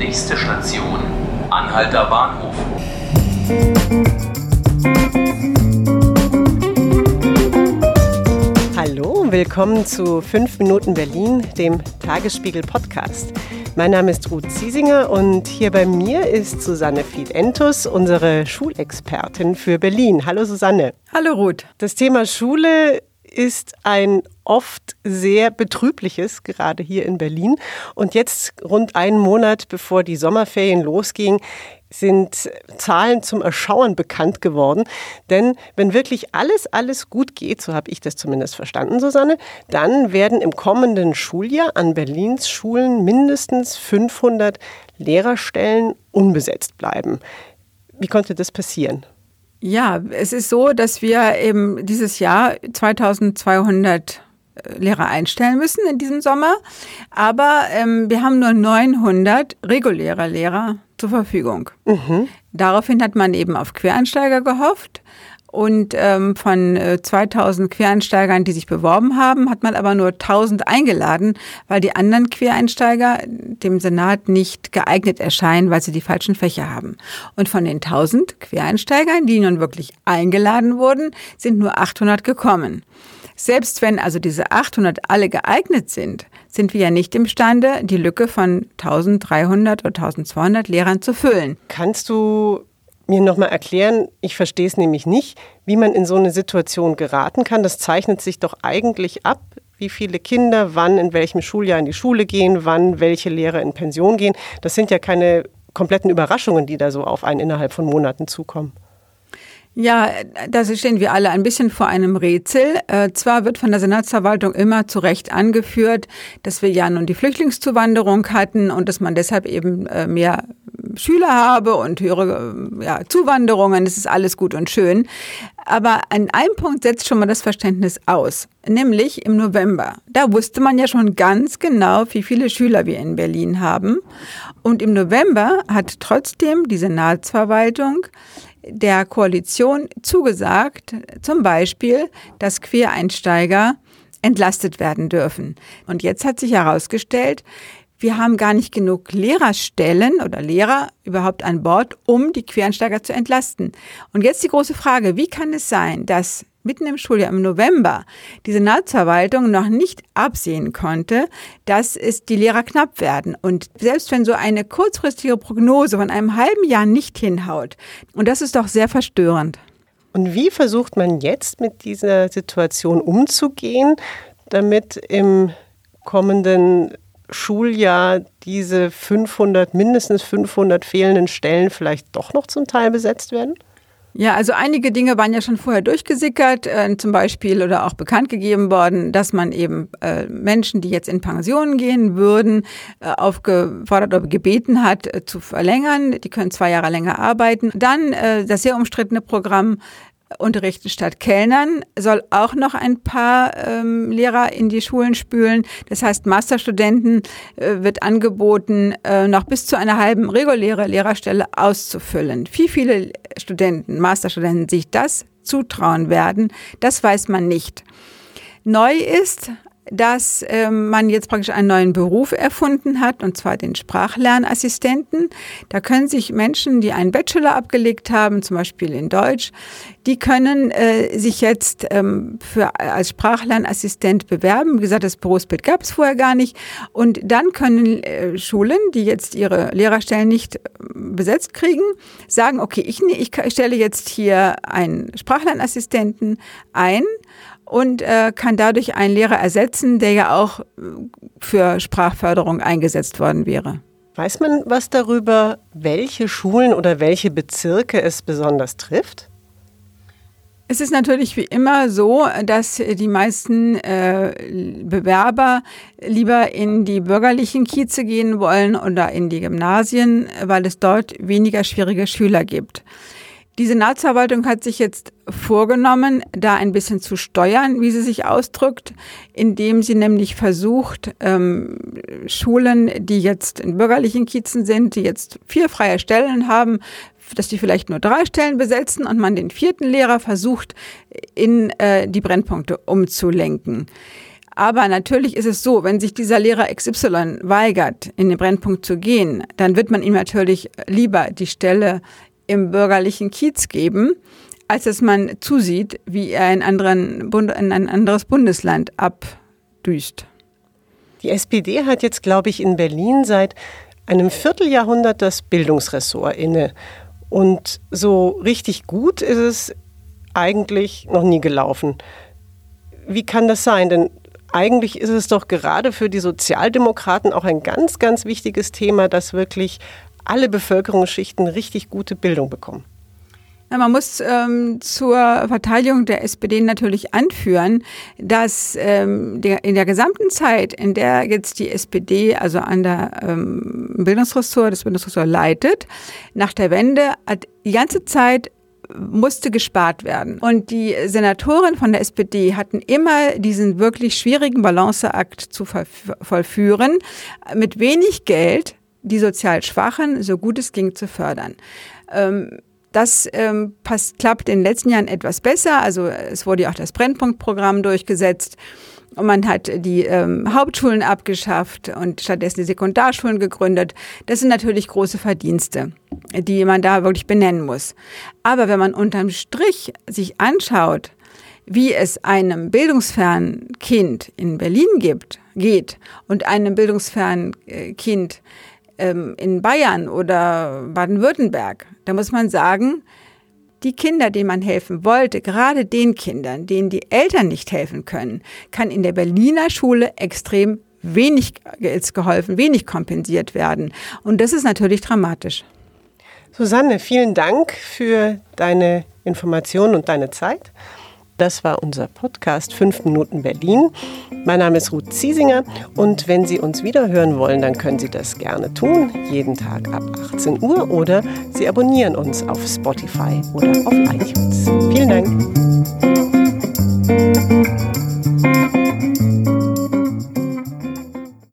Nächste Station, Anhalter Bahnhof. Hallo, willkommen zu 5 Minuten Berlin, dem Tagesspiegel Podcast. Mein Name ist Ruth Ziesinger und hier bei mir ist Susanne Fiedentus, unsere Schulexpertin für Berlin. Hallo Susanne. Hallo Ruth. Das Thema Schule ist ein oft sehr betrübliches, gerade hier in Berlin. Und jetzt, rund einen Monat bevor die Sommerferien losgingen, sind Zahlen zum Erschauern bekannt geworden. Denn wenn wirklich alles, alles gut geht, so habe ich das zumindest verstanden, Susanne, dann werden im kommenden Schuljahr an Berlins Schulen mindestens 500 Lehrerstellen unbesetzt bleiben. Wie konnte das passieren? Ja, es ist so, dass wir eben dieses Jahr 2200 äh, Lehrer einstellen müssen in diesem Sommer. Aber ähm, wir haben nur 900 reguläre Lehrer zur Verfügung. Mhm. Daraufhin hat man eben auf Quereinsteiger gehofft. Und ähm, von äh, 2000 Quereinsteigern, die sich beworben haben, hat man aber nur 1000 eingeladen, weil die anderen Quereinsteiger dem Senat nicht geeignet erscheinen, weil sie die falschen Fächer haben. Und von den 1000 Quereinsteigern, die nun wirklich eingeladen wurden, sind nur 800 gekommen. Selbst wenn also diese 800 alle geeignet sind, sind wir ja nicht imstande, die Lücke von 1300 oder 1200 Lehrern zu füllen. Kannst du mir nochmal erklären, ich verstehe es nämlich nicht, wie man in so eine Situation geraten kann. Das zeichnet sich doch eigentlich ab, wie viele Kinder wann in welchem Schuljahr in die Schule gehen, wann welche Lehrer in Pension gehen. Das sind ja keine kompletten Überraschungen, die da so auf einen innerhalb von Monaten zukommen. Ja, da stehen wir alle ein bisschen vor einem Rätsel. Äh, zwar wird von der Senatsverwaltung immer zu Recht angeführt, dass wir ja nun die Flüchtlingszuwanderung hatten und dass man deshalb eben äh, mehr Schüler habe und höhere äh, ja, Zuwanderungen. Das ist alles gut und schön. Aber an einem Punkt setzt schon mal das Verständnis aus, nämlich im November. Da wusste man ja schon ganz genau, wie viele Schüler wir in Berlin haben. Und im November hat trotzdem die Senatsverwaltung der Koalition zugesagt, zum Beispiel, dass Quereinsteiger entlastet werden dürfen. Und jetzt hat sich herausgestellt, wir haben gar nicht genug Lehrerstellen oder Lehrer überhaupt an Bord, um die Quereinsteiger zu entlasten. Und jetzt die große Frage, wie kann es sein, dass mitten im Schuljahr im November die Senatsverwaltung noch nicht absehen konnte, dass es die Lehrer knapp werden. Und selbst wenn so eine kurzfristige Prognose von einem halben Jahr nicht hinhaut, und das ist doch sehr verstörend. Und wie versucht man jetzt mit dieser Situation umzugehen, damit im kommenden Schuljahr diese 500, mindestens 500 fehlenden Stellen vielleicht doch noch zum Teil besetzt werden? Ja, also einige Dinge waren ja schon vorher durchgesickert, äh, zum Beispiel oder auch bekannt gegeben worden, dass man eben äh, Menschen, die jetzt in Pensionen gehen würden, äh, aufgefordert oder gebeten hat, äh, zu verlängern. Die können zwei Jahre länger arbeiten. Dann äh, das sehr umstrittene Programm unterrichten statt Kellnern, soll auch noch ein paar ähm, Lehrer in die Schulen spülen. Das heißt, Masterstudenten äh, wird angeboten, äh, noch bis zu einer halben reguläre Lehrerstelle auszufüllen. Wie viele Studenten, Masterstudenten sich das zutrauen werden, das weiß man nicht. Neu ist dass ähm, man jetzt praktisch einen neuen Beruf erfunden hat, und zwar den Sprachlernassistenten. Da können sich Menschen, die einen Bachelor abgelegt haben, zum Beispiel in Deutsch, die können äh, sich jetzt ähm, für, als Sprachlernassistent bewerben. Wie gesagt, das Berufsbild gab es vorher gar nicht. Und dann können äh, Schulen, die jetzt ihre Lehrerstellen nicht äh, besetzt kriegen, sagen, okay, ich, ich stelle jetzt hier einen Sprachlernassistenten ein und äh, kann dadurch einen Lehrer ersetzen, der ja auch äh, für Sprachförderung eingesetzt worden wäre. Weiß man was darüber, welche Schulen oder welche Bezirke es besonders trifft? Es ist natürlich wie immer so, dass die meisten äh, Bewerber lieber in die bürgerlichen Kieze gehen wollen oder in die Gymnasien, weil es dort weniger schwierige Schüler gibt. Die Senatsverwaltung hat sich jetzt vorgenommen, da ein bisschen zu steuern, wie sie sich ausdrückt, indem sie nämlich versucht, ähm, Schulen, die jetzt in bürgerlichen Kiezen sind, die jetzt vier freie Stellen haben, dass die vielleicht nur drei Stellen besetzen und man den vierten Lehrer versucht, in äh, die Brennpunkte umzulenken. Aber natürlich ist es so, wenn sich dieser Lehrer XY weigert, in den Brennpunkt zu gehen, dann wird man ihm natürlich lieber die Stelle im bürgerlichen Kiez geben, als dass man zusieht, wie er in, anderen Bund in ein anderes Bundesland abdüst. Die SPD hat jetzt, glaube ich, in Berlin seit einem Vierteljahrhundert das Bildungsressort inne. Und so richtig gut ist es eigentlich noch nie gelaufen. Wie kann das sein? Denn eigentlich ist es doch gerade für die Sozialdemokraten auch ein ganz, ganz wichtiges Thema, dass wirklich alle Bevölkerungsschichten richtig gute Bildung bekommen. Ja, man muss ähm, zur Verteidigung der SPD natürlich anführen, dass ähm, der, in der gesamten Zeit, in der jetzt die SPD also an der ähm, Bildungsressort, das Bildungsressort leitet, nach der Wende hat die ganze Zeit musste gespart werden. Und die Senatoren von der SPD hatten immer diesen wirklich schwierigen Balanceakt zu vollführen, mit wenig Geld die sozial Schwachen so gut es ging zu fördern. Ähm, das ähm, passt, klappt in den letzten Jahren etwas besser. Also es wurde ja auch das Brennpunktprogramm durchgesetzt. Und man hat die ähm, Hauptschulen abgeschafft und stattdessen die Sekundarschulen gegründet. Das sind natürlich große Verdienste, die man da wirklich benennen muss. Aber wenn man unterm Strich sich anschaut, wie es einem bildungsfernen Kind in Berlin gibt, geht und einem bildungsfernen äh, Kind ähm, in Bayern oder Baden-Württemberg, da muss man sagen, die Kinder, denen man helfen wollte, gerade den Kindern, denen die Eltern nicht helfen können, kann in der Berliner Schule extrem wenig geholfen, wenig kompensiert werden. Und das ist natürlich dramatisch. Susanne, vielen Dank für deine Informationen und deine Zeit. Das war unser Podcast 5 Minuten Berlin. Mein Name ist Ruth Ziesinger und wenn Sie uns wieder hören wollen, dann können Sie das gerne tun, jeden Tag ab 18 Uhr oder Sie abonnieren uns auf Spotify oder auf iTunes. Vielen Dank.